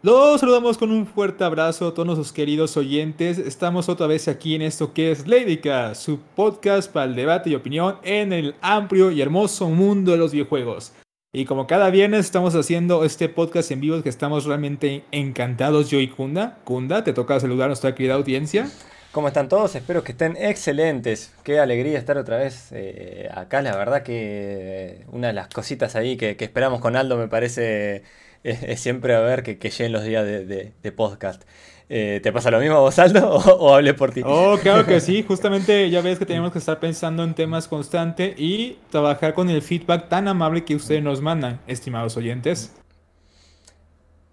Los saludamos con un fuerte abrazo a todos nuestros queridos oyentes. Estamos otra vez aquí en esto que es Ladyca, su podcast para el debate y opinión en el amplio y hermoso mundo de los videojuegos. Y como cada viernes estamos haciendo este podcast en vivo que estamos realmente encantados yo y Kunda. Kunda, te toca saludar a nuestra querida audiencia. ¿Cómo están todos? Espero que estén excelentes. Qué alegría estar otra vez eh, acá. La verdad que una de las cositas ahí que esperamos con Aldo me parece es, siempre a ver que, que, lleguen los días de, podcast. Eh, ¿Te pasa lo mismo vos, Aldo, o, hablé por ti? Oh, claro que sí. Justamente ya ves que tenemos que estar pensando en temas constantes y trabajar con el feedback tan amable que ustedes nos mandan, estimados oyentes.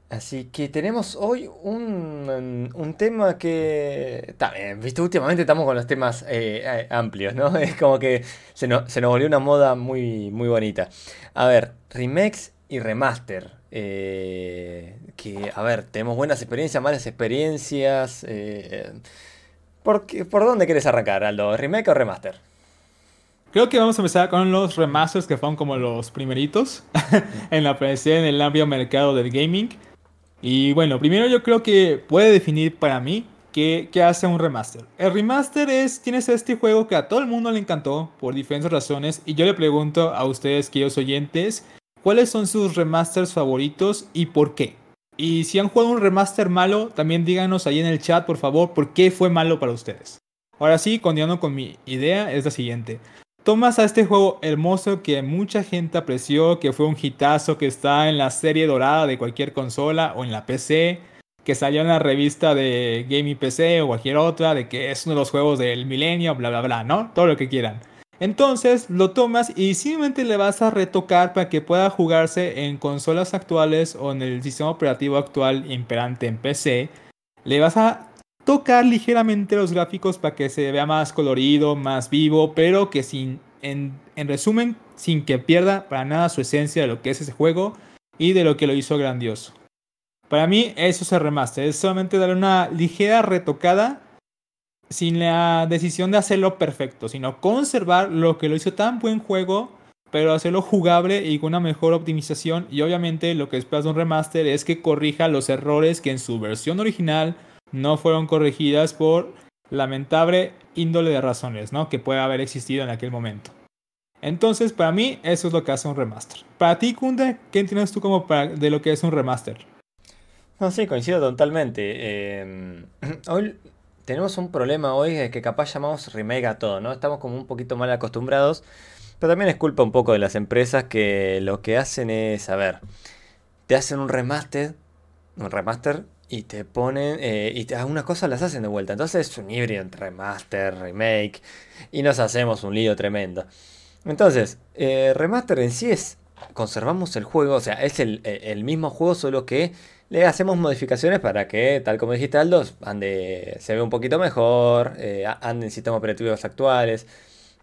Así que tenemos hoy un, un tema que... También, viste, últimamente estamos con los temas eh, amplios, ¿no? Es como que se nos, se nos volvió una moda muy, muy bonita. A ver, remakes y remaster. Eh, que, a ver, tenemos buenas experiencias, malas experiencias. Eh, ¿por, ¿Por dónde quieres arrancar, Aldo? ¿Remake o remaster? Creo que vamos a empezar con los remasters que fueron como los primeritos en la presencia en el amplio mercado del gaming. Y bueno, primero yo creo que puede definir para mí qué, qué, hace un remaster. El remaster es, tienes este juego que a todo el mundo le encantó por diferentes razones. Y yo le pregunto a ustedes, queridos oyentes, cuáles son sus remasters favoritos y por qué. Y si han jugado un remaster malo, también díganos ahí en el chat, por favor, por qué fue malo para ustedes. Ahora sí, continuando con mi idea, es la siguiente. Tomas a este juego hermoso que mucha gente apreció, que fue un hitazo, que está en la serie dorada de cualquier consola o en la PC, que salió en la revista de Gaming PC o cualquier otra, de que es uno de los juegos del milenio, bla, bla, bla, ¿no? Todo lo que quieran. Entonces lo tomas y simplemente le vas a retocar para que pueda jugarse en consolas actuales o en el sistema operativo actual imperante en PC. Le vas a tocar ligeramente los gráficos para que se vea más colorido, más vivo, pero que sin, en, en resumen, sin que pierda para nada su esencia de lo que es ese juego y de lo que lo hizo grandioso. Para mí eso es el remaster, es solamente darle una ligera retocada sin la decisión de hacerlo perfecto, sino conservar lo que lo hizo tan buen juego, pero hacerlo jugable y con una mejor optimización. Y obviamente lo que esperas de un remaster es que corrija los errores que en su versión original no fueron corregidas por lamentable índole de razones, ¿no? Que puede haber existido en aquel momento. Entonces, para mí, eso es lo que hace un remaster. Para ti, Kunde, ¿qué entiendes tú como de lo que es un remaster? No, sí, coincido totalmente. Eh, hoy tenemos un problema hoy que capaz llamamos remake a todo, ¿no? Estamos como un poquito mal acostumbrados, pero también es culpa un poco de las empresas que lo que hacen es, a ver, te hacen un remaster, un remaster y te ponen, eh, y algunas cosas las hacen de vuelta. Entonces es un híbrido entre remaster, remake, y nos hacemos un lío tremendo. Entonces, eh, remaster en sí es, conservamos el juego, o sea, es el, el mismo juego, solo que le hacemos modificaciones para que, tal como dijiste Aldo, ande, se vea un poquito mejor, eh, ande en sistemas operativos actuales.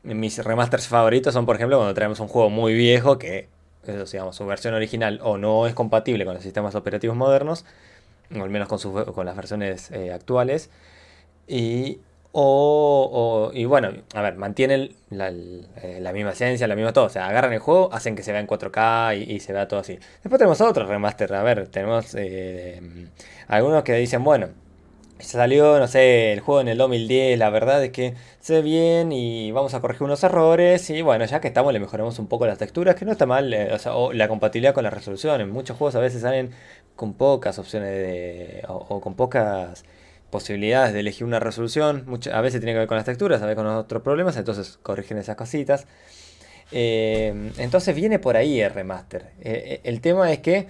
Mis remasters favoritos son, por ejemplo, cuando traemos un juego muy viejo que, digamos, su versión original o no es compatible con los sistemas operativos modernos, o al menos con, con las versiones eh, actuales, y o, y bueno, a ver, mantienen eh, la, misma esencia, la misma todo. O sea, agarran el juego, hacen que se vea en 4K y, se vea todo así. Después tenemos otros remaster. A ver, tenemos eh, algunos que dicen, bueno, salió, no sé, el juego en el 2010. La verdad es que se ve bien y vamos a corregir unos errores. Y bueno, ya que estamos, le mejoramos un poco las texturas, que no está mal. Eh, o sea, o la compatibilidad con la resolución. En muchos juegos a veces salen con pocas opciones de, o con pocas posibilidades de elegir una resolución. a veces tiene que ver con las texturas, a veces con otros problemas, entonces corrigen esas cositas. Eh, entonces viene por ahí el remaster. Eh, eh, el tema es que,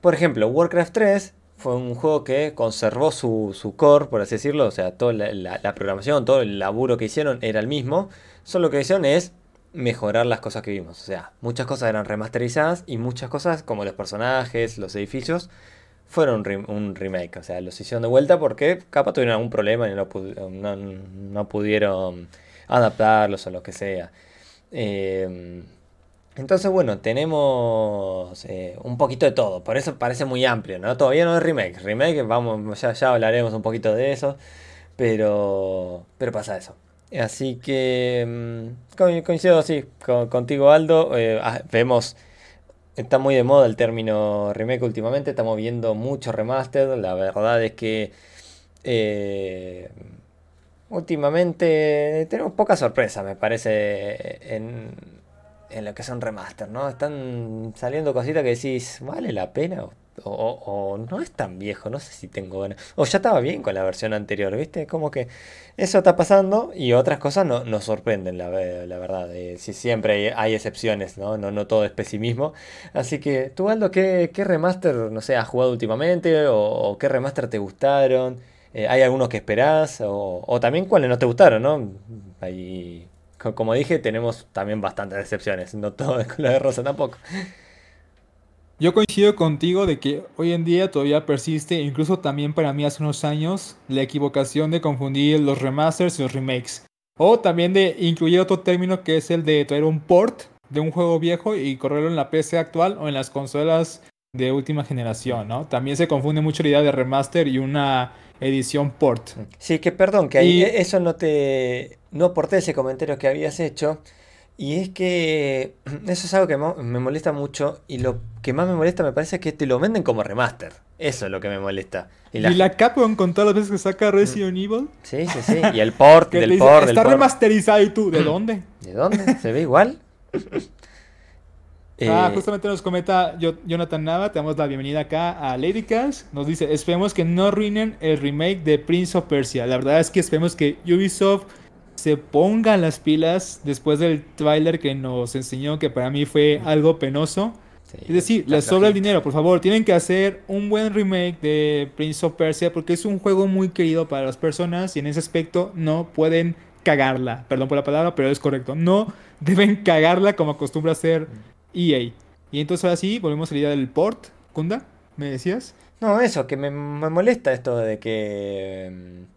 por ejemplo, Warcraft 3 fue un juego que conservó su, core, por así decirlo, o sea, toda la, programación, todo el laburo que hicieron era el mismo, solo lo que hicieron es mejorar las cosas que vimos. O sea, muchas cosas eran remasterizadas y muchas cosas, como los personajes, los edificios, fueron un, remake. O sea, los hicieron de vuelta porque capaz tuvieron algún problema y no, pudieron adaptarlos o lo que sea. Eh, entonces, bueno, tenemos eh, un poquito de todo. Por eso parece muy amplio, ¿no? Todavía no es remake. Remake, vamos, ya, ya hablaremos un poquito de eso. Pero, pero pasa eso. Así que mm, coincido, sí, contigo Aldo. Eh, ah, vemos está muy de moda el término remake últimamente, estamos viendo mucho remaster, la verdad es que eh, últimamente tenemos poca sorpresa, me parece, en, en lo que son remaster, ¿no? Están saliendo cositas que decís, ¿vale la pena? O, no es tan viejo, no sé si tengo ganas. O ya estaba bien con la versión anterior, ¿viste? Como que eso está pasando y otras cosas no, nos sorprenden, la, verdad. Eh, si siempre hay, excepciones, ¿no? ¿no? No todo es pesimismo. Así que, tú, Aldo, ¿qué, qué remaster, no sé, has jugado últimamente? ¿O, qué remaster te gustaron? Eh, ¿Hay algunos que esperás? O, o también cuáles no te gustaron, ¿no? Ahí, como dije, tenemos también bastantes excepciones. No todo es color de rosa tampoco. Yo coincido contigo de que hoy en día todavía persiste, incluso también para mí hace unos años, la equivocación de confundir los remasters y los remakes. O también de incluir otro término que es el de traer un port de un juego viejo y correrlo en la PC actual o en las consolas de última generación, ¿no? También se confunde mucho la idea de remaster y una edición port. Sí, que perdón, que ahí eso no te... No aporté ese comentario que habías hecho. Y es que eso es algo que me molesta mucho y lo que más me molesta me parece que te lo venden como remaster. Eso es lo que me molesta. Y la, Capcom con todas las veces que saca Resident Evil. Sí, sí, sí. Y el port del port. Está remasterizado y tú, ¿de dónde? ¿De dónde? ¿Se ve igual? Ah, eh, justamente nos comenta Jonathan Nava, te damos la bienvenida acá a Ladycast. Nos dice, esperemos que no arruinen el remake de Prince of Persia. La verdad es que esperemos que Ubisoft se ponga las pilas después del tráiler que nos enseñó, que para mí fue algo penoso. es decir, les sobra el dinero, por favor. Tienen que hacer un buen remake de Prince of Persia porque es un juego muy querido para las personas y en ese aspecto no pueden cagarla. Perdón por la palabra, pero es correcto. No deben cagarla como acostumbra hacer EA. Y entonces ahora sí, volvemos a la idea del port. Kunda, ¿me decías? No, eso, que me, me molesta esto de que mm,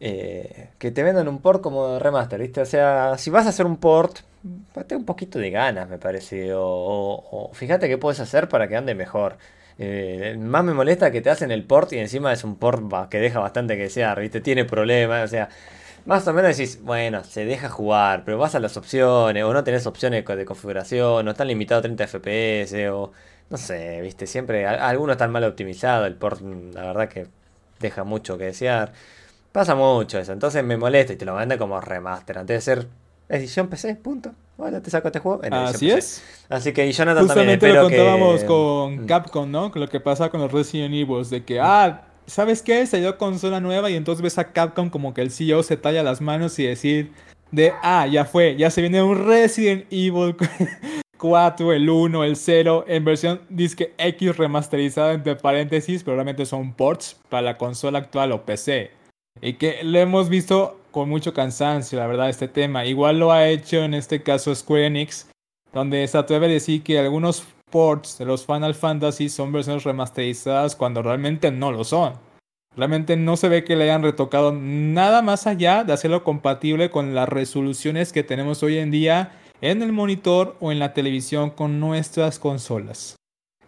eh, que te vendan un port como remaster, ¿viste? O sea, si vas a hacer un port, date un poquito de ganas, me parece. O, fíjate qué puedes hacer para que ande mejor. Eh, más me molesta que te hacen el port y encima es un port que deja bastante que desear, ¿viste? Tiene problemas, o sea, más o menos decís, bueno, se deja jugar, pero vas a las opciones, o no tenés opciones de configuración, o están limitados a 30 FPS, o no sé, ¿viste? Siempre, algunos están mal optimizados, el port, la verdad que deja mucho que desear. Pasa mucho eso, entonces me molesta y te lo venden como remaster. Antes de ser edición PC, punto. Bueno, te saco este juego en Así es. Así que Jonathan también lo contábamos con mm. Capcom, ¿no? Con lo que pasa con los Resident Evil, de que, ah, ¿sabes qué? Salió consola nueva y entonces ves a Capcom como que el CEO se talla las manos y decir de, ah, ya fue, ya se viene un Resident Evil 4, el 1, el 0, en versión disque X remasterizada entre paréntesis, pero realmente son ports para la consola actual o PC. Y que lo hemos visto con mucho cansancio, la verdad, este tema. Igual lo ha hecho en este caso Square Enix, donde se atreve a decir que algunos ports de los Final Fantasy son versiones remasterizadas cuando realmente no lo son. Realmente no se ve que le hayan retocado nada más allá de hacerlo compatible con las resoluciones que tenemos hoy en día en el monitor o en la televisión con nuestras consolas.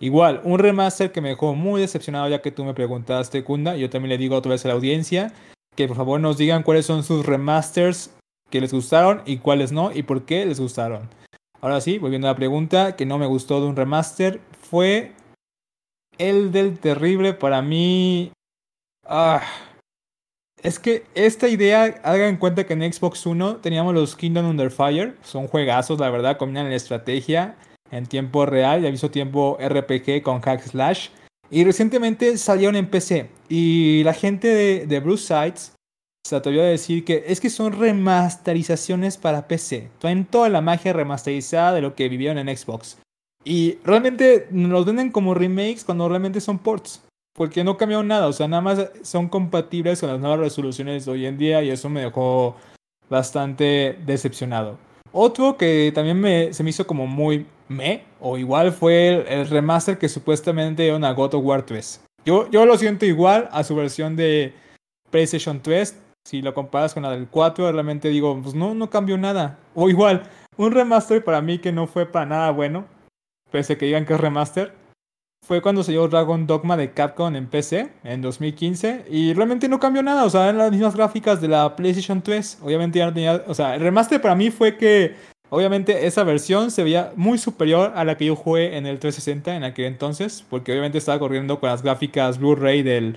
Igual, un remaster que me dejó muy decepcionado ya que tú me preguntaste, Kunda, yo también le digo otra vez a la audiencia, que por favor nos digan cuáles son sus remasters que les gustaron y cuáles no y por qué les gustaron. Ahora sí, volviendo a la pregunta que no me gustó de un remaster, fue el del terrible para mí. Ah, es que esta idea, hagan en cuenta que en Xbox One teníamos los Kingdom Under Fire, son juegazos, la verdad, combinan la estrategia en tiempo real y aviso tiempo RPG con hack slash. Y recientemente salieron en PC. Y la gente de, de Bruce Sides se atrevió a decir que es que son remasterizaciones para PC. Traen toda la magia remasterizada de lo que vivieron en Xbox. Y realmente nos venden como remakes cuando realmente son ports. Porque no cambiaron nada. O sea, nada más son compatibles con las nuevas resoluciones de hoy en día. Y eso me dejó bastante decepcionado. Otro que también me, se me hizo como muy me, o igual fue el, remaster que supuestamente era una God of War 3. Yo, yo lo siento igual a su versión de PlayStation 3. Si lo comparas con la del 4, realmente digo, pues no, no cambió nada. O igual, un remaster para mí que no fue para nada bueno, pese a que digan que es remaster, fue cuando se dio Dragon Dogma de Capcom en PC en 2015 y realmente no cambió nada, o sea, eran las mismas gráficas de la PlayStation 3. Obviamente ya no tenía, o sea, el remaster para mí fue que Obviamente esa versión se veía muy superior a la que yo jugué en el 360 en aquel entonces, porque obviamente estaba corriendo con las gráficas Blu-ray del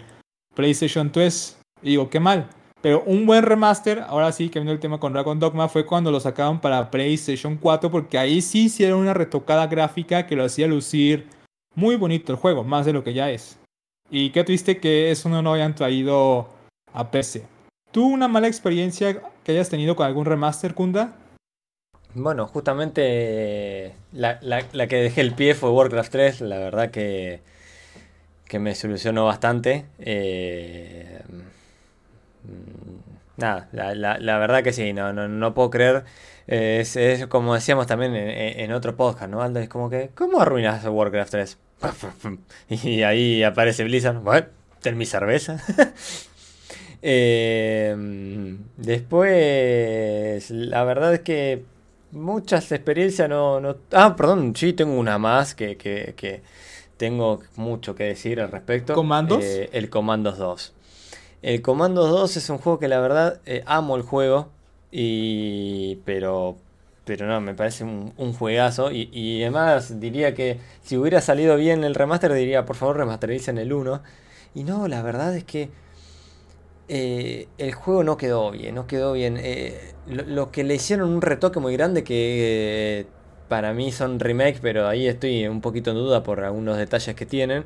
PlayStation 3. Y digo, qué mal. Pero un buen remaster, ahora sí, que viendo el tema con Dragon Dogma, fue cuando lo sacaron para PlayStation 4, porque ahí sí hicieron una retocada gráfica que lo hacía lucir muy bonito el juego, más de lo que ya es. Y qué triste que eso no lo hayan traído a PC. ¿Tú una mala experiencia que hayas tenido con algún remaster, Kunda? Bueno, justamente la, que dejé el pie fue Warcraft 3, la verdad que, que me solucionó bastante. Eh, nada, la, verdad que sí, no, no, puedo creer. Eh, es, como decíamos también en, otro podcast, ¿no, Aldo? Es como que, ¿cómo arruinas Warcraft 3? y ahí aparece Blizzard, bueno, ten mi cerveza. Eh, después, la verdad es que muchas experiencias no, no... Ah, perdón, sí, tengo una más que, que, tengo mucho que decir al respecto. ¿Comandos? Eh, el Comandos 2. El Comandos 2 es un juego que la verdad eh, amo el juego, y pero pero no, me parece un, juegazo. Y, y, además diría que si hubiera salido bien el remaster, diría por favor en el 1. Y no, la verdad es que eh, el juego no quedó bien, no quedó bien. Eh, lo, que le hicieron un retoque muy grande que para mí son remake, pero ahí estoy un poquito en duda por algunos detalles que tienen.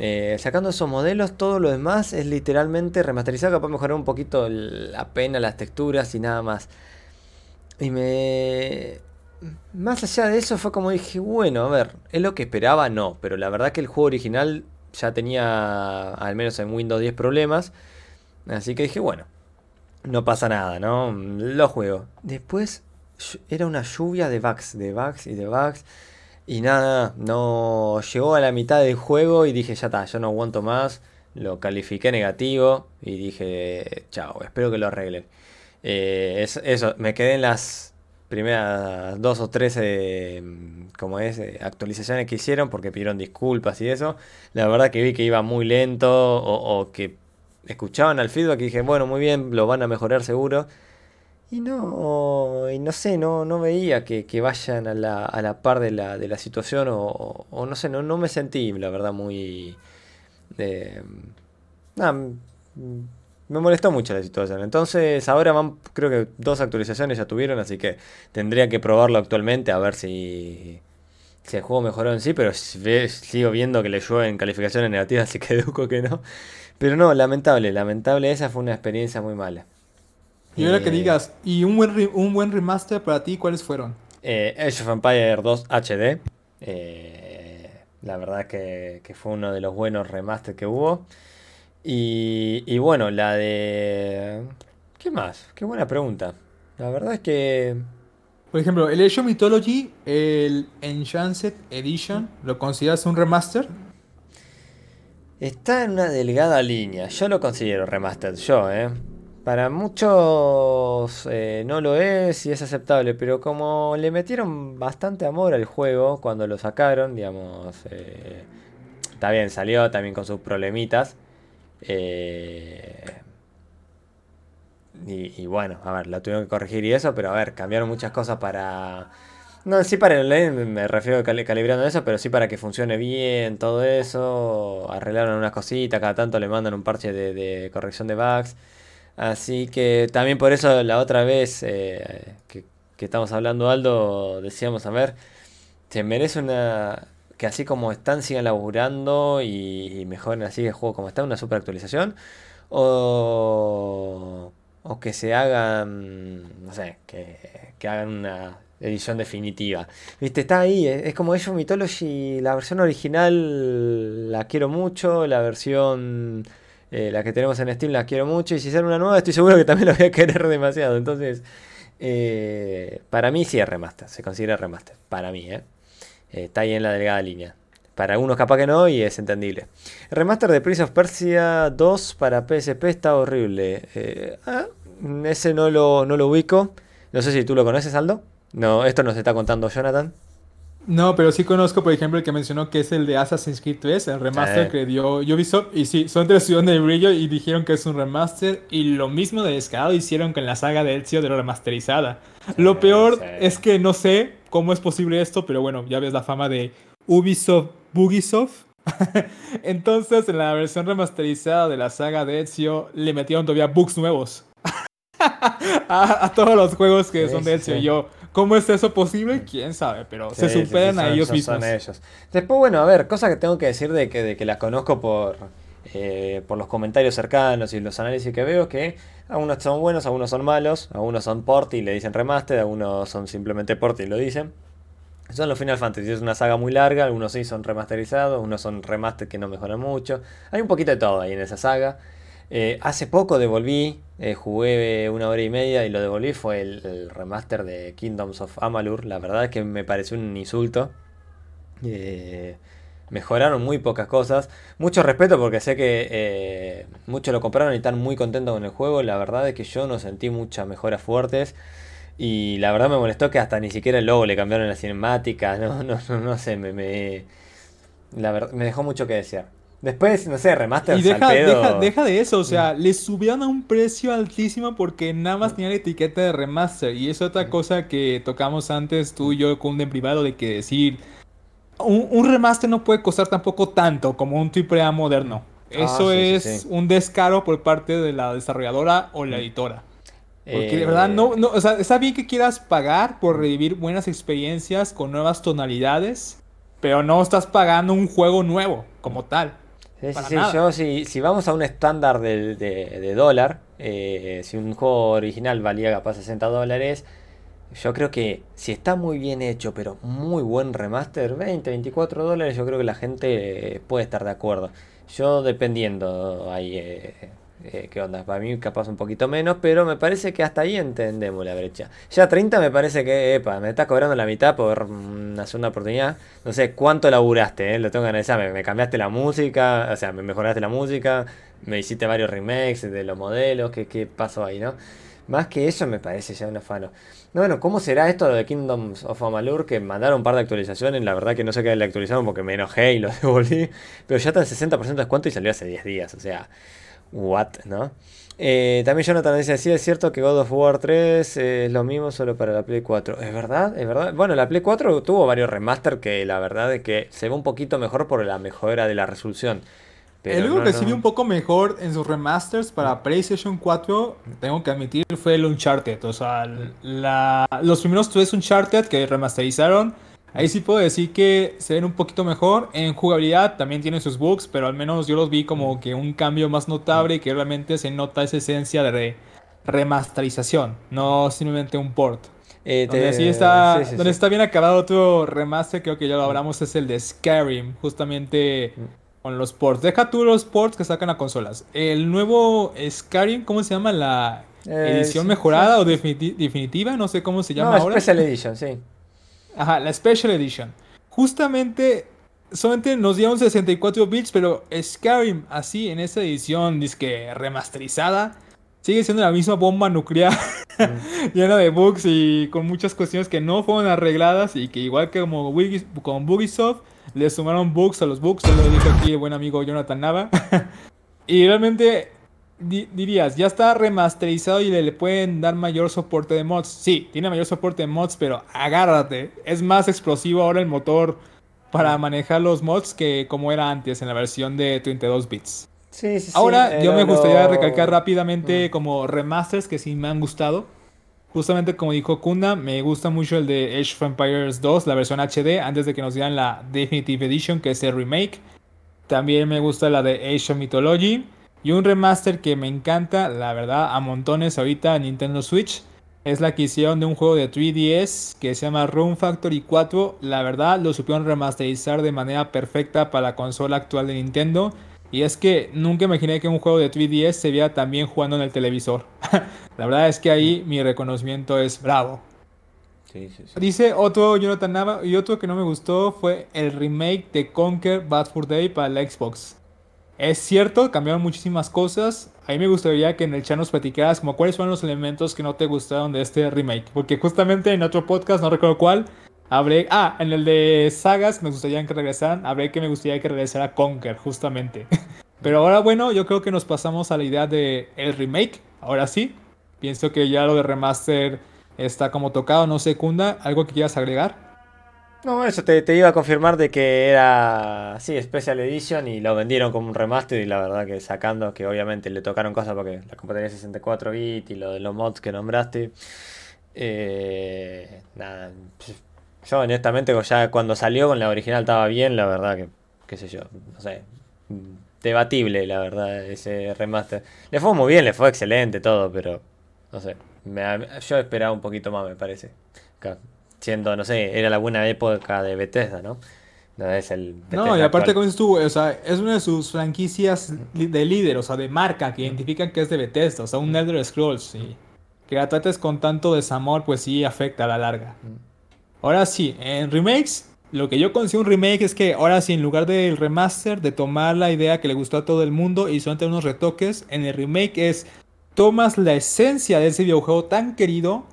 Eh, sacando esos modelos, todo lo demás es literalmente remasterizado, capaz mejorar un poquito la pena, las texturas y nada más. Y me... Más allá de eso fue como dije, bueno, a ver, ¿es lo que esperaba? No, pero la verdad que el juego original ya tenía, al menos en Windows 10, problemas. Así que dije, bueno, no pasa nada, ¿no? Lo juego. Después era una lluvia de bugs, de bugs y de bugs. Y nada, no llegó a la mitad del juego y dije, ya está, yo no aguanto más. Lo califiqué negativo y dije, chao, espero que lo arreglen. Eh, eso, me quedé en las primeras dos o tres, eh, como es, eh, actualizaciones que hicieron porque pidieron disculpas y eso. La verdad que vi que iba muy lento o que escuchaban al feedback y dije, bueno, muy bien, lo van a mejorar seguro. Y no, y no sé, no, no veía que, vayan a la, a la, par de la, de la situación o, no sé, no, no me sentí, la verdad, muy... Eh, me molestó mucho la situación. Entonces ahora van, creo que dos actualizaciones ya tuvieron, así que tendría que probarlo actualmente a ver si, si el juego mejoró en sí, pero sigo viendo que le llueven calificaciones negativas, así que deduco que no. Pero no, lamentable, lamentable, esa fue una experiencia muy mala. Y ahora que eh, digas, ¿y un buen, un buen remaster para ti cuáles fueron? Eh, Age of Empire 2 HD. Eh, la verdad que, que, fue uno de los buenos remasters que hubo. Y, y bueno, la de... ¿Qué más? Qué buena pregunta. La verdad es que... Por ejemplo, el Age of Mythology, el Enchanted Edition, ¿lo consideras un remaster? Está en una delgada línea. Yo lo considero remastered, yo, ¿eh? Para muchos eh, no lo es y es aceptable, pero como le metieron bastante amor al juego cuando lo sacaron, digamos, eh, está bien, salió también con sus problemitas. Eh, y, bueno, a ver, lo tuvieron que corregir y eso, pero a ver, cambiaron muchas cosas para no, sí para el online me refiero a calibrando eso, pero sí para que funcione bien todo eso. Arreglaron unas cositas, cada tanto le mandan un parche de, corrección de bugs. Así que también por eso la otra vez eh, que, estamos hablando Aldo, decíamos, a ver, se merece una... Que así como están, sigan laburando y, mejoren así el juego como está, una super actualización. O, o que se hagan, no sé, que, que hagan una edición definitiva. Viste, está ahí, es, como Age of Mythology, la versión original la quiero mucho, la versión, eh, la que tenemos en Steam la quiero mucho, y si sale una nueva estoy seguro que también la voy a querer demasiado. Entonces, eh, para mí sí es remaster, se considera remaster, para mí, ¿eh? está ahí en la delgada línea. Para algunos capaz que no y es entendible. remaster de Prince of Persia 2 para PSP está horrible. Ah, ese no lo, no lo ubico. No sé si tú lo conoces, Aldo. No, esto nos está contando Jonathan. No, pero sí conozco, por ejemplo, el que mencionó que es el de Assassin's Creed 3, el remaster Sí. que dio Ubisoft. Y sí, son de la ciudad de brillo y dijeron que es un remaster. Y lo mismo de descarado hicieron con la saga de Ezio de la remasterizada. lo peor sí. es que no sé cómo es posible esto, pero bueno, ya ves la fama de Ubisoft Bugisoft. Entonces, en la versión remasterizada de la saga de Ezio, le metieron todavía bugs nuevos. a, a todos los juegos que son de Ezio. Y yo, ¿cómo es eso posible? ¿Quién sabe? Pero se Sí, sí, sí, superan son- a ellos son- mismos. son ellos. Después, bueno, a ver, cosas que tengo que decir de que, de que las conozco por, eh, por los comentarios cercanos y los análisis que veo, que algunos son buenos, algunos son malos, algunos son port y le dicen remaster, algunos son simplemente port y lo dicen. Son los Final Fantasy, es una saga muy larga, algunos sí son remasterizados, unos son remaster que no mejoran mucho. Hay un poquito de todo ahí en esa saga. Eh, hace poco devolví, eh, jugué una hora y media y lo devolví, fue el, remaster de Kingdoms of Amalur. La verdad es que me pareció un insulto. Eh, mejoraron muy pocas cosas. Mucho respeto porque sé que muchos lo compraron y están muy contentos con el juego. La verdad es que yo no sentí muchas mejoras fuertes. Y la verdad me molestó que hasta ni siquiera el logo le cambiaron la cinemática. No, no, no, no sé, me, me, la verdad, me dejó mucho que desear. Después, no sé, remaster Y deja, al pedo. deja, deja de eso, o sea, le subieron a un precio altísimo porque nada más tenía la etiqueta de remaster. Y es otra cosa que tocamos antes tú y yo con en privado de que decir, un, un remaster no puede costar tampoco tanto como un AAA moderno. Eso Ah, sí, es sí. un descaro por parte de la desarrolladora o la editora. Porque de Eh, verdad, no, no, o sea, está bien que quieras pagar por revivir buenas experiencias con nuevas tonalidades, pero no estás pagando un juego nuevo como tal. Sí, sí, yo si, si vamos a un estándar de, de dólar, eh, si un juego original valía capaz 60 dólares, yo creo que si está muy bien hecho, pero muy buen remaster, 20, 24 dólares, yo creo que la gente puede estar de acuerdo. Yo dependiendo ahí eh, eh, qué onda, para mí capaz un poquito menos, pero me parece que hasta ahí entendemos la brecha. Ya 30 me parece que, epa, me estás cobrando la mitad por una segunda oportunidad. No sé cuánto laburaste, eh, lo tengo que analizar. Me, me cambiaste la música, o sea, me mejoraste la música, me hiciste varios remakes de los modelos, ¿qué, qué pasó ahí, no? Más que eso me parece ya un afano. No, bueno, ¿cómo será esto de Kingdoms of Amalur? Que mandaron un par de actualizaciones, la verdad que no sé qué le actualizaron porque me enojé y lo devolví. Pero ya está en 60% de descuento y salió hace 10 días, o sea, what, ¿no? Eh, también Jonathan dice, sí es cierto que God of War 3 es lo mismo solo para la Play 4. ¿Es verdad? ¿Es verdad? Bueno, la Play 4 tuvo varios remaster que la verdad es que se ve un poquito mejor por la mejora de la resolución. Pero el único no, que no. sí vi un poco mejor en sus remasters para PlayStation 4, tengo que admitir, fue el Uncharted. O sea, la- los primeros tres Uncharted que remasterizaron, ahí sí puedo decir que se ven un poquito mejor. En jugabilidad también tienen sus bugs, pero al menos yo los vi como que un cambio más notable y que realmente se nota esa esencia de re- remasterización, no simplemente un port. Eh, Donde sí está, sí, sí, donde está bien acabado otro remaster, creo que ya lo hablamos, es el de Skyrim, justamente con los ports. Deja tú los ports que sacan a consolas. El nuevo Skyrim, ¿cómo se llama? La Eh, edición mejorada o definiti- definitiva, no sé cómo se llama No, ahora. Special Edition, sí. Ajá, la Special Edition. Justamente, solamente nos dieron 64 bits, pero Skyrim, así, en esa edición, disque remasterizada, sigue siendo la misma bomba nuclear, llena de bugs y con muchas cuestiones que no fueron arregladas y que igual que como con Bugisoft, le sumaron bugs a los bugs, ya lo dijo aquí el buen amigo Jonathan Nava. y realmente di- dirías, ya está remasterizado y le, le pueden dar mayor soporte de mods. Sí, tiene mayor soporte de mods, pero agárrate. Es más explosivo ahora el motor para manejar los mods que como era antes en la versión de 32 bits. Sí, sí, Ahora eh, yo me gustaría lo- recalcar rápidamente como remasters que sí me han gustado. Justamente como dijo Kunda, me gusta mucho el de Age of Empires 2, la versión HD, antes de que nos dieran la Definitive Edition, que es el remake. También me gusta la de Age of Mythology. Y un remaster que me encanta, la verdad, a montones ahorita en Nintendo Switch. Es la que hicieron de un juego de 3DS que se llama Room Factory 4. La verdad, lo supieron remasterizar de manera perfecta para la consola actual de Nintendo. Y es que nunca imaginé que un juego de 3DS se viera tan bien jugando en el televisor. la verdad es que ahí mi reconocimiento es bravo. Sí, sí, sí. Dice otro Jonathan Nava y otro que no me gustó fue el remake de Conquer Bad Fur Day para la Xbox. Es cierto, cambiaron muchísimas cosas. A mí me gustaría que en el chat nos platicaras como cuáles fueron los elementos que no te gustaron de este remake. Porque justamente en otro podcast, no recuerdo cuál, Habré, ah, en el de sagas me gustaría que regresaran. Habré que me gustaría que regresara Conker, justamente. Pero ahora, bueno, yo creo que nos pasamos a la idea de el remake. Ahora sí, pienso que ya lo de remaster está como tocado, no secunda. ¿Algo que quieras agregar? No, eso te, iba a confirmar de que era, sí, Special Edition y lo vendieron como un remaster y la verdad que sacando que obviamente le tocaron cosas porque la computadora 64 bit y lo de los mods que nombraste. Eh, nada, yo honestamente ya cuando salió con la original estaba bien, la verdad que, qué sé yo, no sé, debatible la verdad ese remaster. Le fue muy bien, le fue excelente todo, pero no sé, yo esperaba un poquito más me parece. Siendo, no sé, era la buena época de Bethesda, ¿no? No, es el no y aparte como dices o sea, es una de sus franquicias de líder, o sea, de marca, que identifican que es de Bethesda, o sea, un Elder Scrolls, sí. Que la trates con tanto desamor, pues sí afecta a la larga. Ahora sí, en remakes, lo que yo considero un remake es que ahora sí, en lugar del remaster, de tomar la idea que le gustó a todo el mundo y solamente unos retoques, en el remake es tomas la esencia de ese videojuego tan querido,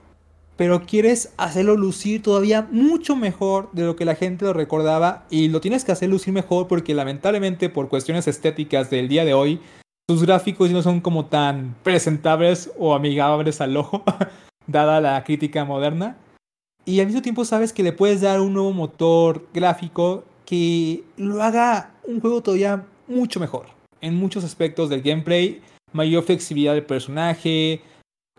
pero quieres hacerlo lucir todavía mucho mejor de lo que la gente lo recordaba y lo tienes que hacer lucir mejor porque lamentablemente por cuestiones estéticas del día de hoy, sus gráficos no son como tan presentables o amigables al ojo, dada la crítica moderna. Y al mismo tiempo sabes que le puedes dar un nuevo motor gráfico que lo haga un juego todavía mucho mejor. En muchos aspectos del gameplay, mayor flexibilidad del personaje,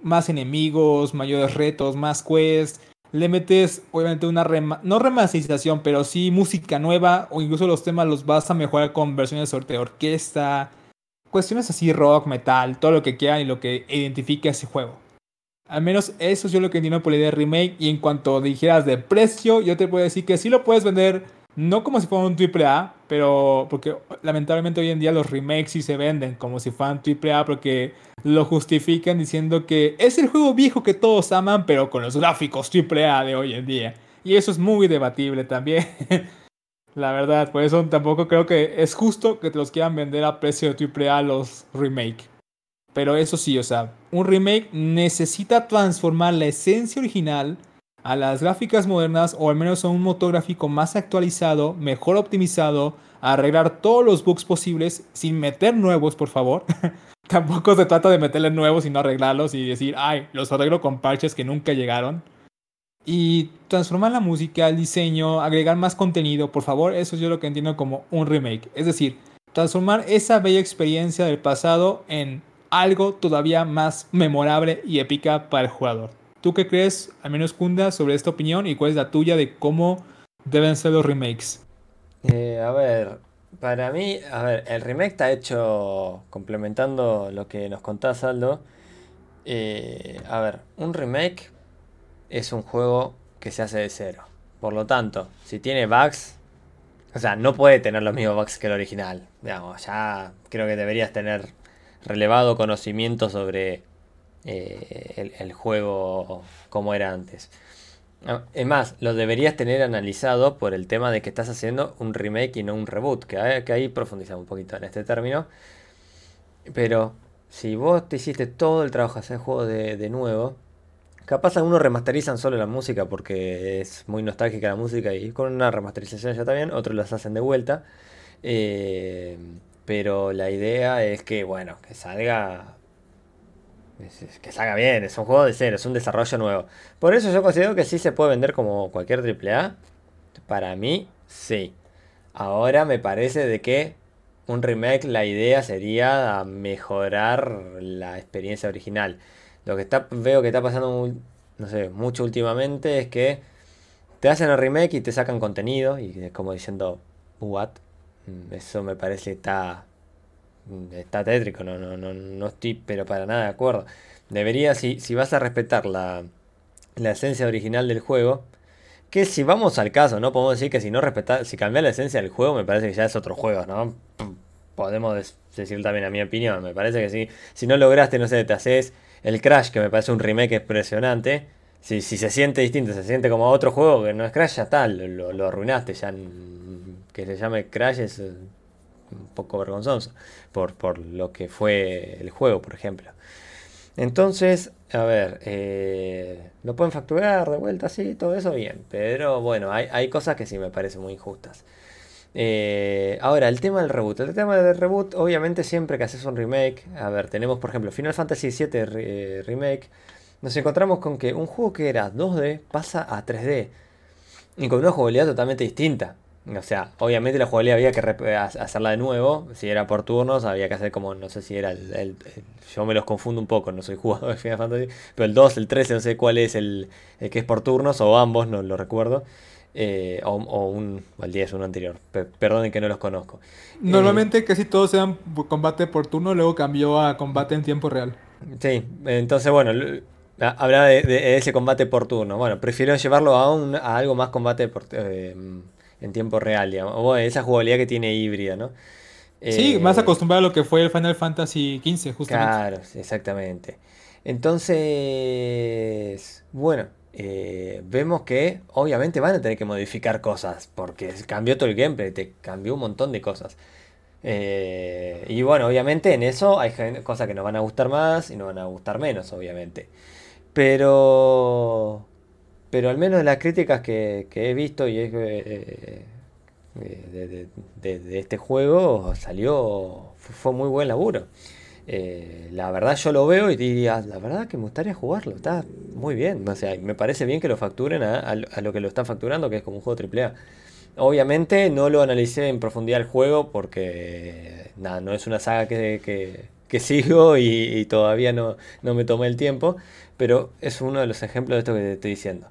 más enemigos, mayores retos, más quests. Le metes obviamente una no remasterización, pero sí música nueva o incluso los temas los vas a mejorar con versiones de orquesta. Cuestiones así rock, metal, todo lo que quieran y lo que identifique a ese juego. Al menos eso es yo lo que entiendo por la idea de remake. Y en cuanto dijeras de precio, yo te puedo decir que sí lo puedes vender, no como si fuera un AAA, pero porque lamentablemente hoy en día los remakes sí se venden como si fueran AAA porque lo justifican diciendo que es el juego viejo que todos aman, pero con los gráficos AAA de hoy en día. Y eso es muy debatible también. La verdad, por eso tampoco creo que es justo que te los quieran vender a precio de AAA los remake. Pero eso sí, o sea, un remake necesita transformar la esencia original a las gráficas modernas o al menos a un motor gráfico más actualizado, mejor optimizado, arreglar todos los bugs posibles sin meter nuevos, por favor. Tampoco se trata de meterle nuevos y no arreglarlos y decir, ay, los arreglo con parches que nunca llegaron. Y transformar la música, el diseño, agregar más contenido, por favor, eso es yo lo que entiendo como un remake. Es decir, transformar esa bella experiencia del pasado en algo todavía más memorable y épica para el jugador. ¿Tú qué crees, al menos Kunda, sobre esta opinión y cuál es la tuya de cómo deben ser los remakes? Eh, a ver, para mí, a ver, el remake está hecho complementando lo que nos contás, Aldo. Eh, a ver, un remake es un juego que se hace de cero. Por lo tanto, si tiene bugs, o sea, no puede tener los mismos bugs que el original. Digamos, ya creo que deberías tener relevado conocimiento sobre eh, el, juego como era antes. Ah, es más, lo deberías tener analizado por el tema de que estás haciendo un remake y no un reboot, que, ahí profundizamos un poquito en este término. Pero si vos te hiciste todo el trabajo hacer el juego de, nuevo, capaz algunos remasterizan solo la música porque es muy nostálgica la música y con una remasterización ya está bien, otros las hacen de vuelta. Eh, pero la idea es que, bueno, que salga. Que salga bien, es un juego de cero, es un desarrollo nuevo. Por eso yo considero que sí se puede vender como cualquier AAA. Para mí, sí. Ahora me parece de que un remake, la idea sería mejorar la experiencia original. Lo que está, veo que está pasando, no sé, mucho últimamente es que te hacen el remake y te sacan contenido y es como diciendo, what? Mm, eso me parece está, mm, está tétrico, no, no, no, no estoy pero para nada de acuerdo. Debería, si, si vas a respetar la, la esencia original del juego, que si vamos al caso, ¿no? Podemos decir que si no respetar, si cambiar la esencia del juego, me parece que ya es otro juego, ¿no? Podemos decir también a mi opinión, me parece que si, si no lograste, no sé, te haces el Crash, que me parece un remake impresionante, si, si se siente distinto, se siente como otro juego que no es Crash, ya está, lo, lo arruinaste, ya que se llame Crash es un poco vergonzoso por, por lo que fue el juego, por ejemplo. Entonces, a ver, eh, lo pueden facturar de vuelta, sí, todo eso bien. Pero bueno, hay, hay cosas que sí me parecen muy injustas. Eh, ahora, el tema del reboot. El tema del reboot, obviamente, siempre que haces un remake. A ver, tenemos por ejemplo Final Fantasy VII eh, Remake. Nos encontramos con que un juego que era 2D pasa a 3D. Y con una jugabilidad totalmente distinta. O sea, obviamente la jugabilidad había que hacerla de nuevo. Si era por turnos, había que hacer como, no sé si era el, Yo me los confundo un poco, no soy jugador de Final Fantasy. Pero el 2, el 13, no sé cuál es el, el que es por turnos, o ambos, no lo recuerdo. Eh, o, un, el 10, uno anterior. perdonen que no los conozco. Normalmente casi todos eran combate por turno, luego cambió a combate en tiempo real. Sí, entonces bueno, hablaba de, ese combate por turno. Bueno, prefiero llevarlo a, un, a algo más combate eh, en tiempo real, digamos. esa jugabilidad que tiene híbrida, ¿no? sí, eh, más acostumbrado a lo que fue el Final Fantasy XV, justamente. Claro, exactamente. Entonces, bueno, eh, vemos que obviamente van a tener que modificar cosas, porque cambió todo el gameplay, te cambió un montón de cosas. Eh, y bueno, obviamente en eso hay cosas que nos van a gustar más y nos van a gustar menos, obviamente. Pero, pero al menos de las críticas que, he visto y es, eh, de, este juego salió, fue muy buen laburo. Eh, la verdad yo lo veo y diría, la verdad que me gustaría jugarlo, está muy bien. O sea, me parece bien que lo facturen a, lo que lo están facturando, que es como un juego AAA. Obviamente no lo analicé en profundidad el juego porque nada, no es una saga que, sigo y, todavía no, no, me tomé el tiempo, pero es uno de los ejemplos de esto que te estoy diciendo.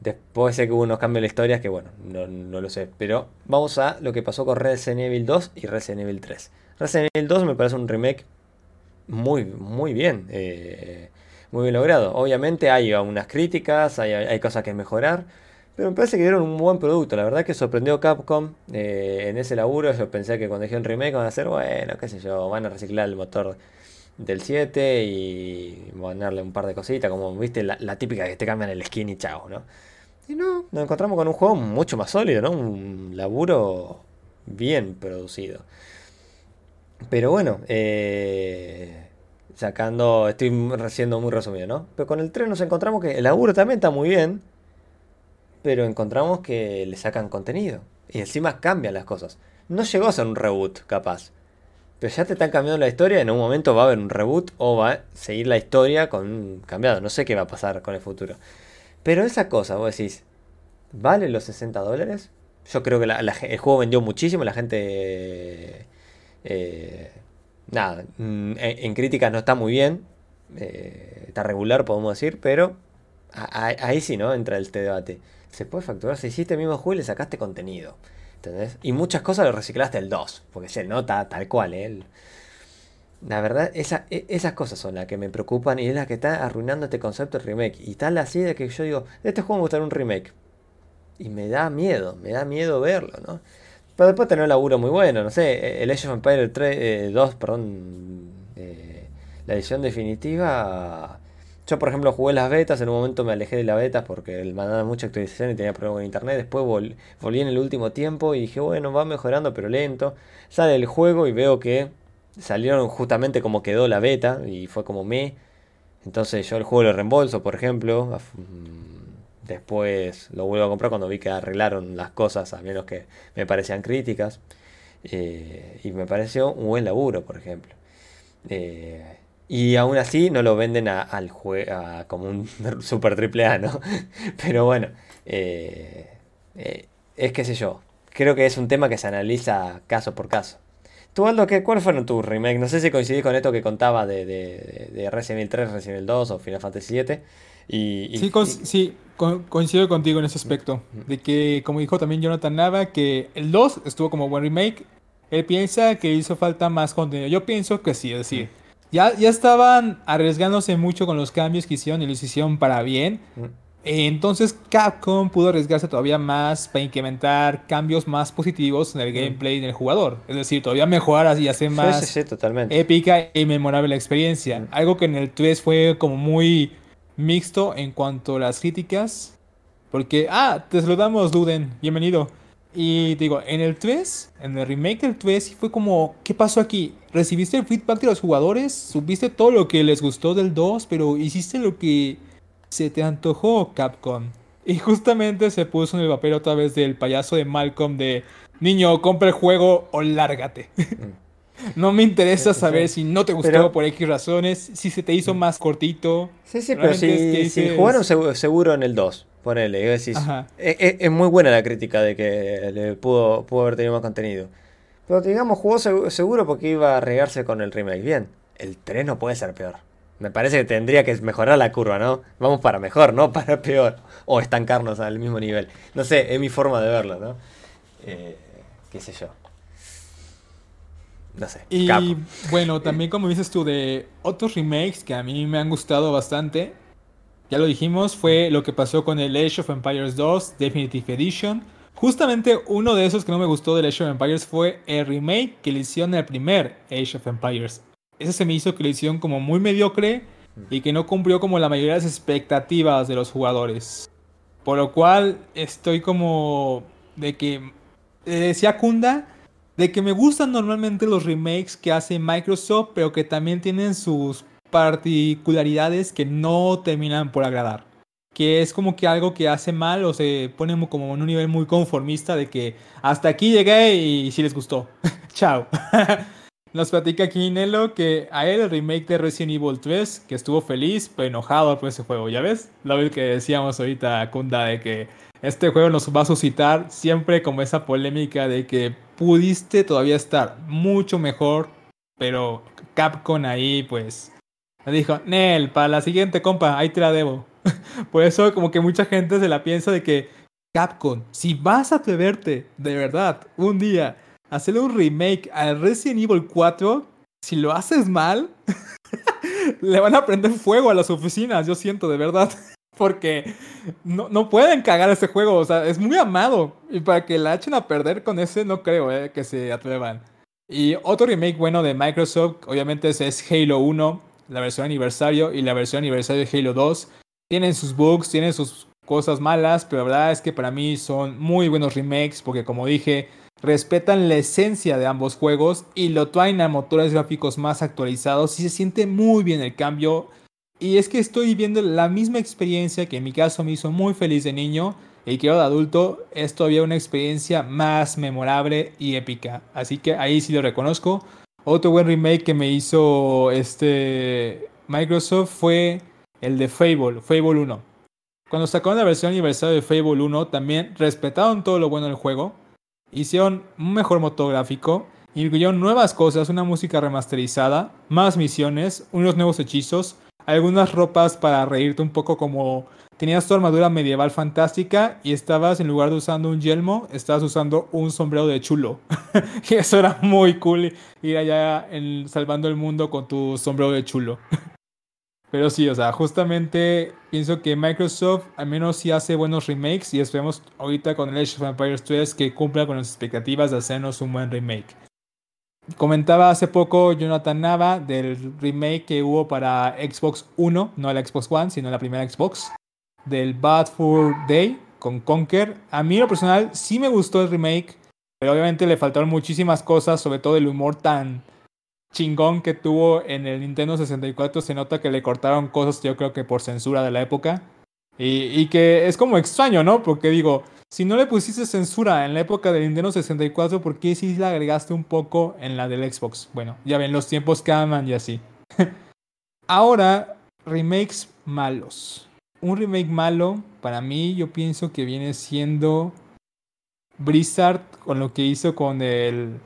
después sé que hubo unos cambios de la historia que bueno, no, no lo sé, pero vamos a lo que pasó con Resident Evil 2 y Resident Evil 3. Resident Evil 2 me parece un remake muy, muy bien. Eh, muy bien logrado. Obviamente hay unas críticas, hay, cosas que mejorar. Pero me parece que dieron un buen producto. La verdad que sorprendió Capcom eh, en ese laburo. Yo pensé que cuando dijeron remake van a hacer, bueno, qué sé yo, van a reciclar el motor del 7 y darle un par de cositas, como viste la, la, típica que te cambian el skin y chao, ¿no? Y no, nos encontramos con un juego mucho más sólido, ¿no? Un laburo bien producido. Pero bueno, eh, sacando, estoy siendo muy resumido, ¿no? Pero con el 3 nos encontramos que el laburo también está muy bien, pero encontramos que le sacan contenido. Y encima cambian las cosas. No llegó a ser un reboot, capaz. Pero ya te están cambiando la historia, en un momento va a haber un reboot o va a seguir la historia con cambiado. No sé qué va a pasar con el futuro. Pero esa cosa, vos decís, ¿vale los 60 dólares? Yo creo que el juego vendió muchísimo, la gente eh, nada, mm, en, críticas no está muy bien, eh, está regular podemos decir, pero ahí sí, ¿no? Entra este debate. Se puede facturar, si hiciste el mismo juego y le sacaste contenido. ¿Entendés? Y muchas cosas lo reciclaste el 2, porque se nota tal cual, ¿eh? La verdad, esa, e, esas cosas son las que me preocupan y es las que está arruinando este concepto de remake. Y tal así de que yo digo, este juego me gustaría un remake. Y me da miedo, me da miedo verlo, ¿no? Pero después tener un laburo muy bueno, no sé, el Age of Empires 3, 2, perdón, eh, la edición definitiva. Yo, por ejemplo, jugué las betas, en un momento me alejé de las betas porque me mandaban mucha actualización y tenía problemas con internet. Después volví en el último tiempo y dije, bueno, va mejorando, pero lento. Sale el juego y veo que salieron justamente como quedó la beta y fue como me. Entonces yo el juego lo reembolso, por ejemplo. Después lo vuelvo a comprar cuando vi que arreglaron las cosas, a menos que me parecían críticas. Eh, y me pareció un buen laburo, por ejemplo. Eh, y aún así no lo venden al juego como un super triple A, ¿no? Pero bueno, eh, es que sé yo. Creo que es un tema que se analiza caso por caso. ¿Tú, Aldo, qué, cuál fueron tus remakes? No sé si coincidís con esto que contaba de, de, de Resident Evil 3, Resident Evil 2 o Final Fantasy 7. Y, sí, sí, coincido contigo en ese aspecto. De que, como dijo también Jonathan Nava, que el 2 estuvo como buen remake. Él piensa que hizo falta más contenido. Yo pienso que sí, es decir, ya, ya estaban arriesgándose mucho con los cambios que hicieron y los hicieron para bien. Entonces Capcom pudo arriesgarse todavía más para implementar cambios más positivos en el gameplay del jugador. Es decir, todavía mejorar y hacer más épica y memorable la experiencia. Algo que en el 3 fue como muy mixto en cuanto a las críticas. Porque, ah, te saludamos, Duden, bienvenido. Y digo, en el 3, en el remake del 3, fue como, ¿qué pasó aquí? ¿Recibiste el feedback de los jugadores? ¿Supiste todo lo que les gustó del 2? Pero hiciste lo que se te antojó, Capcom. Y justamente se puso en el papel otra vez del payaso de Malcolm de, niño, compra el juego o lárgate. Mm. No me interesa saber si no te gustó por X razones, si se te hizo más cortito. Sí, sí, pero si, si jugaron seguro en el 2 Ponele, es, es, muy buena la crítica de que le pudo, pudo haber tenido más contenido. Pero digamos, jugó seguro porque iba a regarse con el remake. Bien, el 3 no puede ser peor. Me parece que tendría que mejorar la curva, ¿no? Vamos para mejor, no para peor. O estancarnos al mismo nivel. No sé, es mi forma de verlo, ¿no? Eh, qué sé yo. No sé. Y bueno, también como dices tú, de otros remakes que a mí me han gustado bastante ya lo dijimos, fue lo que pasó con el Age of Empires 2 Definitive Edition. Justamente uno de esos que no me gustó del Age of Empires fue el remake que le hicieron el primer Age of Empires. Ese se me hizo que le hicieron como muy mediocre y que no cumplió como la mayoría de las expectativas de los jugadores. Por lo cual estoy como de que le decía Kunda de que me gustan normalmente los remakes que hace Microsoft, pero que también tienen sus particularidades que no terminan por agradar. Que es como que algo que hace mal o se pone como en un nivel muy conformista de que hasta aquí llegué y si les gustó. Chao. Nos platica aquí Nelo que a él el remake de Resident Evil 3, que estuvo feliz pero enojado por ese juego, ¿ya ves? Lo que decíamos ahorita, Kunda, de que este juego nos va a suscitar siempre como esa polémica de que pudiste todavía estar mucho mejor, pero Capcom ahí pues me dijo, Nel, para la siguiente compa, ahí te la debo. Por eso como que mucha gente se la piensa de que Capcom, si vas a atreverte de verdad un día a hacerle un remake al Resident Evil 4, si lo haces mal, le van a prender fuego a las oficinas, yo siento de verdad. Porque no, no, pueden cagar ese juego, o sea, es muy amado. Y para que la echen a perder con ese, no creo eh, que se atrevan. Y otro remake bueno de Microsoft, obviamente, es Halo 1 la versión aniversario y la versión aniversario de Halo 2. Tienen sus bugs, tienen sus cosas malas, pero la verdad es que para mí son muy buenos remakes porque como dije, respetan la esencia de ambos juegos y lo traen a motores gráficos más actualizados y se siente muy bien el cambio. Y es que estoy viviendo la misma experiencia que en mi caso me hizo muy feliz de niño y que de adulto es todavía una experiencia más memorable y épica. Así que ahí sí lo reconozco. Otro buen remake que me hizo este Microsoft fue el de Fable, Fable 1. Cuando sacaron la versión aniversario de Fable 1, también respetaron todo lo bueno del juego, hicieron un mejor motor gráfico, incluyeron nuevas cosas, una música remasterizada, más misiones, unos nuevos hechizos, algunas ropas para reírte un poco como tenías tu armadura medieval fantástica y estabas en lugar de usando un yelmo, estabas usando un sombrero de chulo. y eso era muy cool ir allá salvando el mundo con tu sombrero de chulo. Pero sí, o sea, justamente pienso que Microsoft al menos sí hace buenos remakes y esperemos ahorita con el Age of Empires 3 que cumpla con las expectativas de hacernos un buen remake. Comentaba hace poco Jonathan Nava del remake que hubo para Xbox 1, no la Xbox One, sino la primera Xbox, del Bad Fur Day con Conker. A mí, lo personal, sí me gustó el remake, pero obviamente le faltaron muchísimas cosas, sobre todo el humor tan chingón que tuvo en el Nintendo 64. Se nota que le cortaron cosas, yo creo que por censura de la época. Y, que es como extraño, ¿no? Porque digo, si no le pusiste censura en la época del Nintendo 64, ¿por qué sí la agregaste un poco en la del Xbox? Bueno, ya ven, los tiempos aman y así. Ahora, remakes malos. Un remake malo, para mí, yo pienso que viene siendo Blizzard con lo que hizo con el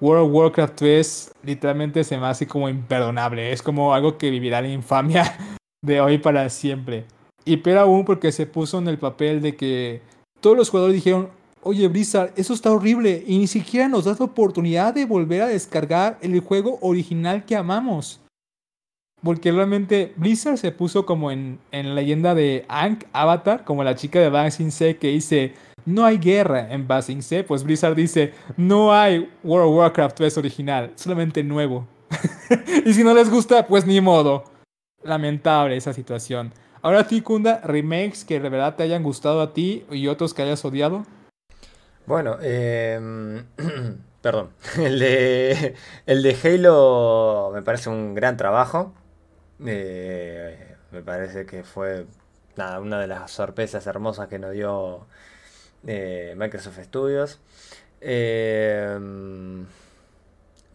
World of Warcraft 3. Literalmente se me hace como imperdonable. Es como algo que vivirá la infamia de hoy para siempre. Y pero aún porque se puso en el papel de que todos los jugadores dijeron, oye Blizzard, eso está horrible y ni siquiera nos das la oportunidad de volver a descargar el juego original que amamos. Porque realmente Blizzard se puso como en, en la leyenda de Ankh Avatar, como la chica de Basing C que dice, no hay guerra en Basing C, pues Blizzard dice, no hay World of Warcraft 3 original, solamente nuevo. y si no les gusta, pues ni modo. Lamentable esa situación. Ahora ti, Kunda, remakes que de verdad te hayan gustado a ti y otros que hayas odiado. Bueno, eh, perdón. El de, el de Halo me parece un gran trabajo. Eh, me parece que fue una de las sorpresas hermosas que nos dio eh, Microsoft Studios. Eh,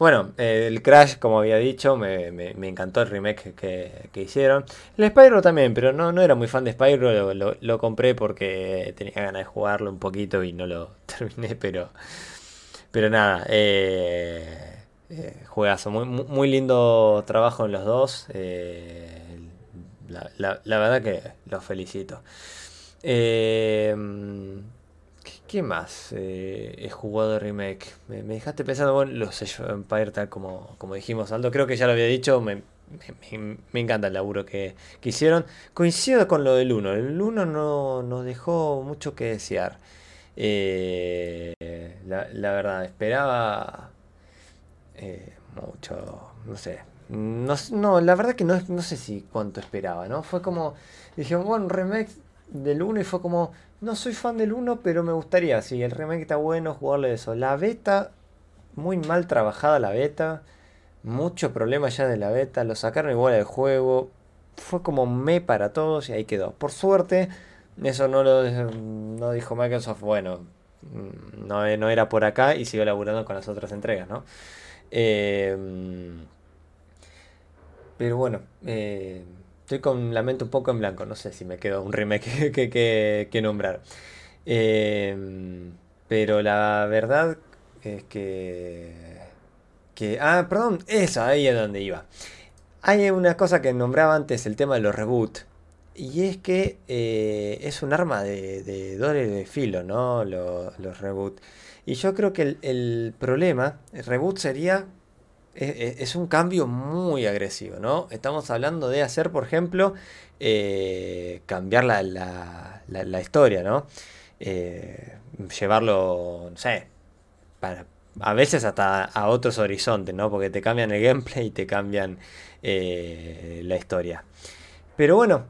bueno, el Crash, como había dicho, me, encantó el remake que, hicieron. El Spyro también, pero no, no era muy fan de Spyro, lo, compré porque tenía ganas de jugarlo un poquito y no lo terminé, pero, pero nada, eh, eh juegazo, muy, muy, lindo trabajo en los dos. Eh, la, la, verdad que los felicito. Eh, ¿Qué más eh, he jugado de remake? Me, dejaste pensando, bueno, los Empire, tal como, como dijimos, Aldo. Creo que ya lo había dicho, me, encanta el laburo que, hicieron. Coincido con lo del 1. El 1 no nos dejó mucho que desear. Eh, la, verdad, esperaba eh, mucho, no sé. No, la verdad que no, no sé si cuánto esperaba, ¿no? Fue como, dijeron, bueno, remake del 1 y fue como, no soy fan del 1, pero me gustaría, sí, el remake está bueno, jugarle eso. La beta, muy mal trabajada la beta, mucho problema ya de la beta, lo sacaron igual del juego, fue como me para todos y ahí quedó. Por suerte, eso no lo no dijo Microsoft, bueno, mm, no, no era por acá y siguió laburando con las otras entregas, ¿no? Eh, pero bueno, eh, Estoy con la mente un poco en blanco, no sé si me quedo un remake que, nombrar. Em, pero la verdad es que, que... Ah, perdón, eso, ahí es donde iba. Hay una cosa que nombraba antes, el tema de los reboot. Y es que eh, es un arma de, de doble de filo, ¿no? Los, los reboot. Y yo creo que el, el problema, el reboot sería es, un cambio muy agresivo, ¿no? Estamos hablando de hacer, por ejemplo, eh, cambiar la, la, historia, ¿no? Eh, llevarlo, no sé, a veces hasta a otros horizontes, ¿no? Porque te cambian el gameplay y te cambian eh, la historia. Pero bueno,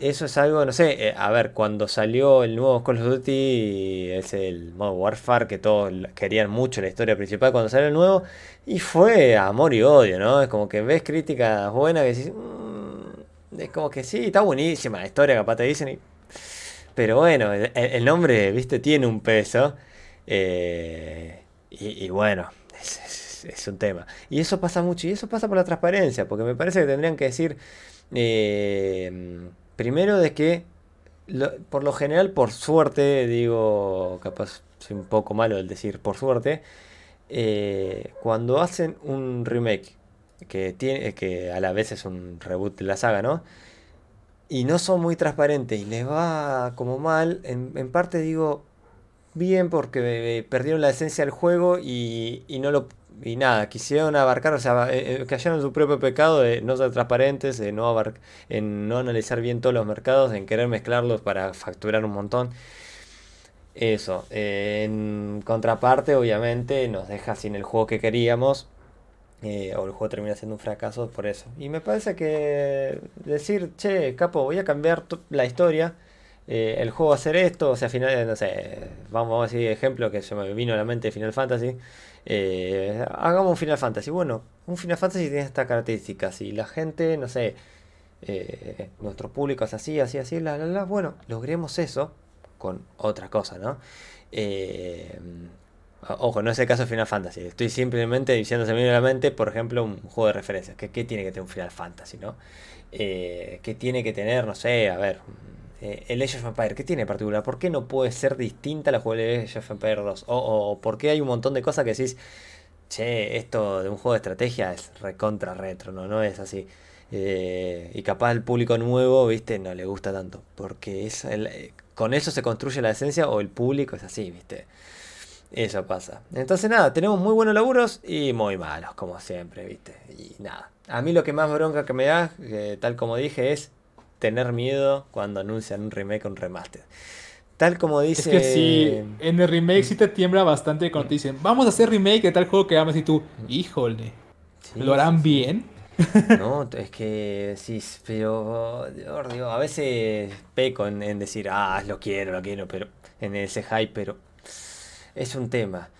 eso es algo, no sé, eh, a ver, cuando salió el nuevo Call of Duty, es el modo Warfare, que todos querían mucho la historia principal cuando salió el nuevo, y fue amor y odio, ¿no? Es como que ves críticas buenas que decís, mm", es como que sí, está buenísima la historia, capaz te dicen, pero bueno, el, nombre, viste, tiene un peso, eh, y, bueno, es, es un tema. Y eso pasa mucho, y eso pasa por la transparencia, porque me parece que tendrían que decir... Eh, Primero de que, por lo general, por suerte, digo, capaz soy un poco malo el decir por suerte, eh, cuando hacen un remake, que, tiene, que a la vez es un reboot de la saga, ¿no? Y no son muy transparentes y les va como mal, en, en parte digo, bien porque eh, perdieron la esencia del juego y, y no lo y nada, quisieron abarcar, o sea, eh, eh, cayeron en su propio pecado de no ser transparentes, de no, en no analizar bien todos los mercados, en querer mezclarlos para facturar un montón. Eso, en contraparte, obviamente, nos deja sin el juego que queríamos, eh, o el juego termina siendo un fracaso por eso. Y me parece que decir, che, capo, voy a cambiar la historia, el juego va a hacer esto, o sea, final, no sé, vamos, vamos a decir ejemplo que se me vino a la mente de Final Fantasy. Eh, hagamos un Final Fantasy. Bueno, un Final Fantasy tiene estas características. Y la gente, no sé, eh, nuestro público es así, así, así, la, la, la. Bueno, logremos eso con otra cosa, ¿no? Eh, ojo, no es el caso de Final Fantasy. Estoy simplemente diciéndose a la mente, por ejemplo, un juego de referencia. ¿Qué, tiene que tener un Final Fantasy, no? ¿Qué tiene que tener, no sé, a ver, eh, el Age of Empire, ¿qué tiene en particular? ¿Por qué no puede ser distinta la jugabilidad de Age of Empire 2? O, por qué hay un montón de cosas que decís, che, esto de un juego de estrategia es recontra retro, ¿no? No es así. Eh, y capaz el público nuevo, viste, no le gusta tanto. Porque es eh, con eso se construye la esencia o el público es así, viste. Eso pasa. Entonces nada, tenemos muy buenos laburos y muy malos, como siempre, viste. Y nada. A mí lo que más bronca que me da, tal como dije, es tener miedo cuando anuncian un remake o un remaster. Tal como dice. Es que sí, en el remake sí te tiembla bastante cuando te dicen, vamos a hacer remake de tal juego que amas y tú, híjole, ¿lo harán bien? No, es que sí, pero a veces peco en, decir, ah, lo quiero, lo quiero, pero en ese hype, pero es un tema.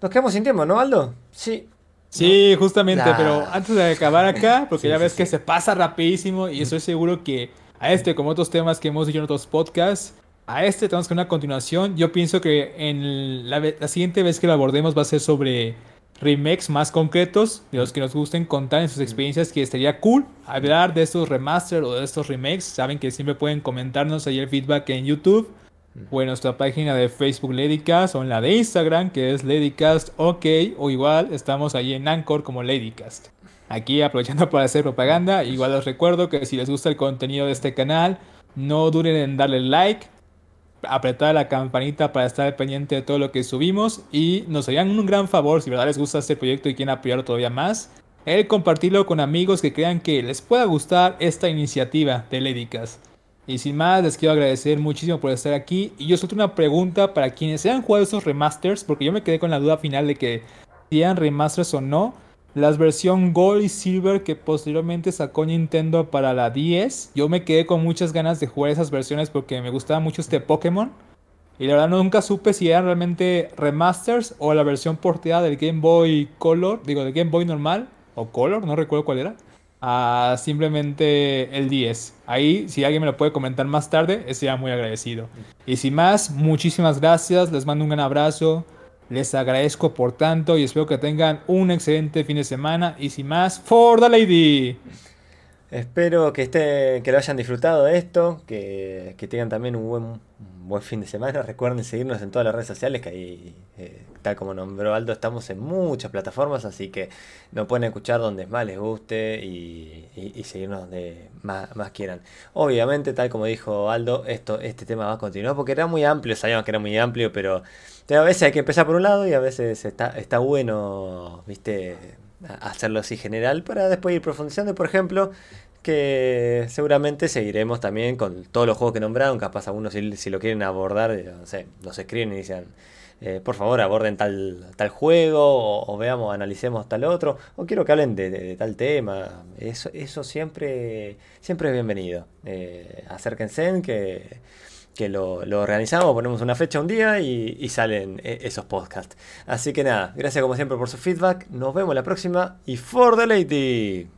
Nos quedamos sin tiempo, ¿no, Aldo? Sí. Sí, justamente, pero antes de acabar acá, porque ya ves que se pasa rapidísimo y estoy seguro que a este, como otros temas que hemos dicho en otros podcasts, a este tenemos que una continuación. Yo pienso que en la, la, siguiente vez que lo abordemos va a ser sobre remakes más concretos, de los que nos gusten contar en sus experiencias, que estaría cool hablar de estos remasters o de estos remakes. Saben que siempre pueden comentarnos ahí el feedback en YouTube o en nuestra página de Facebook Ladycast o en la de Instagram que es Ladycast OK o igual estamos ahí en Anchor como Ladycast. Aquí aprovechando para hacer propaganda, igual os recuerdo que si les gusta el contenido de este canal, no duren en darle like, apretar la campanita para estar pendiente de todo lo que subimos y nos harían un gran favor si verdad les gusta este proyecto y quieren apoyarlo todavía más, el compartirlo con amigos que crean que les pueda gustar esta iniciativa de Ladycast. Y sin más, les quiero agradecer muchísimo por estar aquí. Y yo suelto una pregunta para quienes hayan jugado estos remasters, porque yo me quedé con la duda final de que si eran remasters o no. Las versión Gold y Silver que posteriormente sacó Nintendo para la 10. Yo me quedé con muchas ganas de jugar esas versiones porque me gustaba mucho este Pokémon. Y la verdad nunca supe si eran realmente remasters o la versión porteada del Game Boy Color, digo, del Game Boy normal o Color, no recuerdo cuál era a simplemente el 10. Ahí, si alguien me lo puede comentar más tarde, estaría muy agradecido. Y sin más, muchísimas gracias, les mando un gran abrazo, les agradezco por tanto y espero que tengan un excelente fin de semana. Y sin más, for the lady. Espero que, esté, que lo hayan disfrutado de esto, que, que tengan también un buen buen fin de semana. Recuerden seguirnos en todas las redes sociales, que ahí, eh, tal como nombró Aldo, estamos en muchas plataformas, así que nos pueden escuchar donde más les guste y, seguirnos donde más, quieran. Obviamente, tal como dijo Aldo, esto, este tema va a continuar porque era muy amplio, sabíamos que era muy amplio, pero a veces hay que empezar por un lado y a veces está, está bueno, viste, hacerlo así general para después ir profundizando. Por ejemplo, que seguramente seguiremos también con todos los juegos que nombraron. Capaz algunos si, lo quieren abordar, eh, no sé, nos escriben y dicen, eh, por favor aborden tal, tal juego o, veamos, analicemos tal otro, o quiero que hablen de, tal tema. Eso, eso siempre, siempre es bienvenido. Eh, acérquense que, que lo, organizamos, ponemos una fecha un día y, salen esos podcasts. Así que nada, gracias como siempre por su feedback. Nos vemos la próxima y for the lady.